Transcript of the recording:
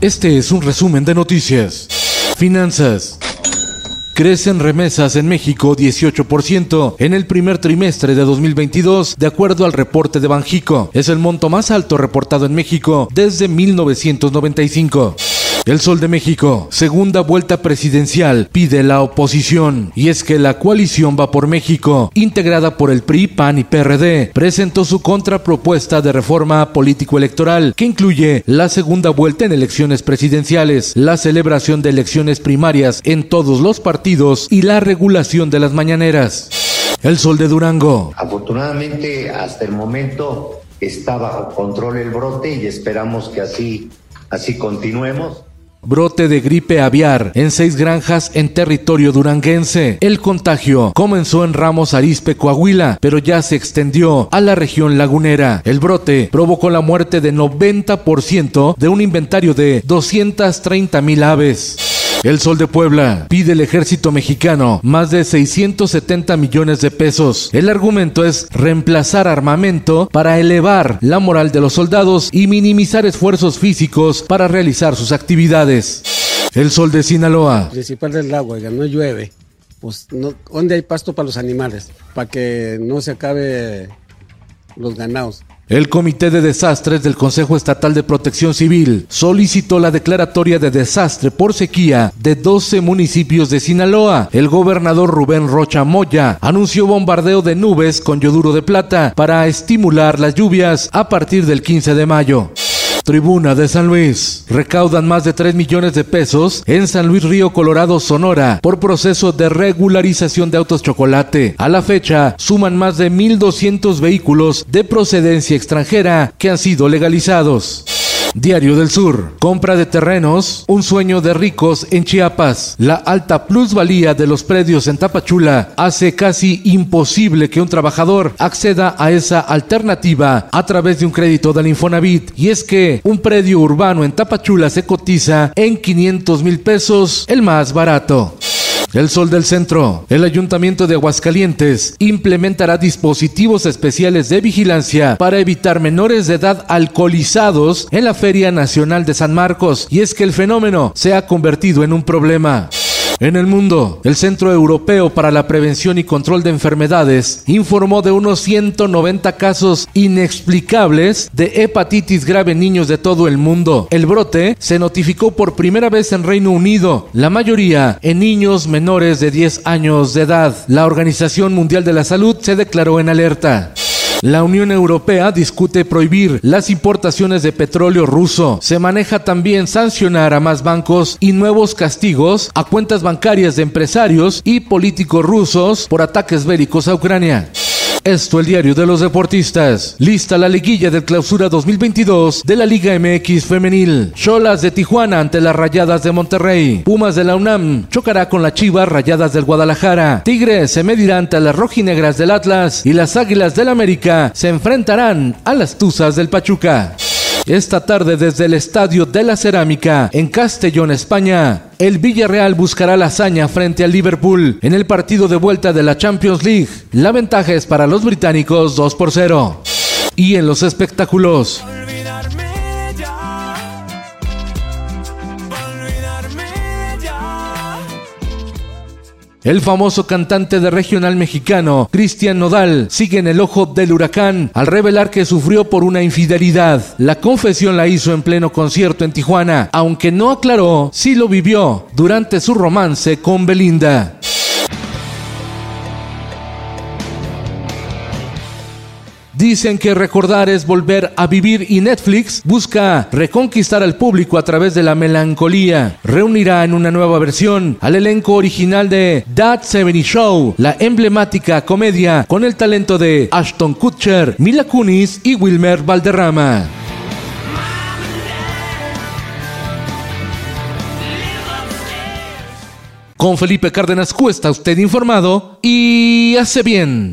Este es un resumen de noticias. Finanzas. Crecen remesas en México 18% en el primer trimestre de 2022, de acuerdo al reporte de Banjico. Es el monto más alto reportado en México desde 1995. El Sol de México, segunda vuelta presidencial, pide la oposición. Y es que la coalición Va por México, integrada por el PRI, PAN y PRD, presentó su contrapropuesta de reforma político-electoral, que incluye la segunda vuelta en elecciones presidenciales, la celebración de elecciones primarias en todos los partidos y la regulación de las mañaneras. El Sol de Durango. Afortunadamente, hasta el momento está bajo control el brote y esperamos que así, así continuemos. Brote de gripe aviar en seis granjas en territorio duranguense. El contagio comenzó en Ramos Arispe, Coahuila, pero ya se extendió a la región lagunera. El brote provocó la muerte de 90% de un inventario de 230 mil aves. El Sol de Puebla pide el ejército mexicano más de 670 millones de pesos. El argumento es reemplazar armamento para elevar la moral de los soldados y minimizar esfuerzos físicos para realizar sus actividades. El Sol de Sinaloa. principal del agua, ya no llueve. Pues, ¿dónde hay pasto para los animales? Para que no se acabe los ganados. El Comité de Desastres del Consejo Estatal de Protección Civil solicitó la declaratoria de desastre por sequía de 12 municipios de Sinaloa. El gobernador Rubén Rocha Moya anunció bombardeo de nubes con yoduro de plata para estimular las lluvias a partir del 15 de mayo. Tribuna de San Luis. Recaudan más de 3 millones de pesos en San Luis Río Colorado, Sonora, por proceso de regularización de autos chocolate. A la fecha, suman más de 1.200 vehículos de procedencia extranjera que han sido legalizados. Diario del Sur. Compra de terrenos, un sueño de ricos en Chiapas. La alta plusvalía de los predios en Tapachula hace casi imposible que un trabajador acceda a esa alternativa a través de un crédito del Infonavit. Y es que un predio urbano en Tapachula se cotiza en 500 mil pesos, el más barato. El Sol del Centro. El Ayuntamiento de Aguascalientes implementará dispositivos especiales de vigilancia para evitar menores de edad alcoholizados en la Feria Nacional de San Marcos. Y es que el fenómeno se ha convertido en un problema. En el mundo, el Centro Europeo para la Prevención y Control de Enfermedades informó de unos 190 casos inexplicables de hepatitis grave en niños de todo el mundo. El brote se notificó por primera vez en Reino Unido, la mayoría en niños menores de 10 años de edad. La Organización Mundial de la Salud se declaró en alerta. La Unión Europea discute prohibir las importaciones de petróleo ruso. Se maneja también sancionar a más bancos y nuevos castigos a cuentas bancarias de empresarios y políticos rusos por ataques bélicos a Ucrania. Esto el diario de los deportistas. Lista la liguilla del clausura 2022 de la Liga MX femenil. Cholas de Tijuana ante las Rayadas de Monterrey. Pumas de la UNAM chocará con las Chivas Rayadas del Guadalajara. Tigres se medirá ante las rojinegras del Atlas y las Águilas del América se enfrentarán a las Tuzas del Pachuca. Esta tarde desde el Estadio de la Cerámica en Castellón, España, el Villarreal buscará la hazaña frente al Liverpool en el partido de vuelta de la Champions League. La ventaja es para los británicos 2 por 0. Y en los espectáculos. El famoso cantante de regional mexicano, Cristian Nodal, sigue en el ojo del huracán al revelar que sufrió por una infidelidad. La confesión la hizo en pleno concierto en Tijuana, aunque no aclaró si lo vivió durante su romance con Belinda. Dicen que recordar es volver a vivir y Netflix busca reconquistar al público a través de la melancolía. Reunirá en una nueva versión al elenco original de That 70 Show, la emblemática comedia con el talento de Ashton Kutcher, Mila Kunis y Wilmer Valderrama. Con Felipe Cárdenas Cuesta, usted informado y hace bien.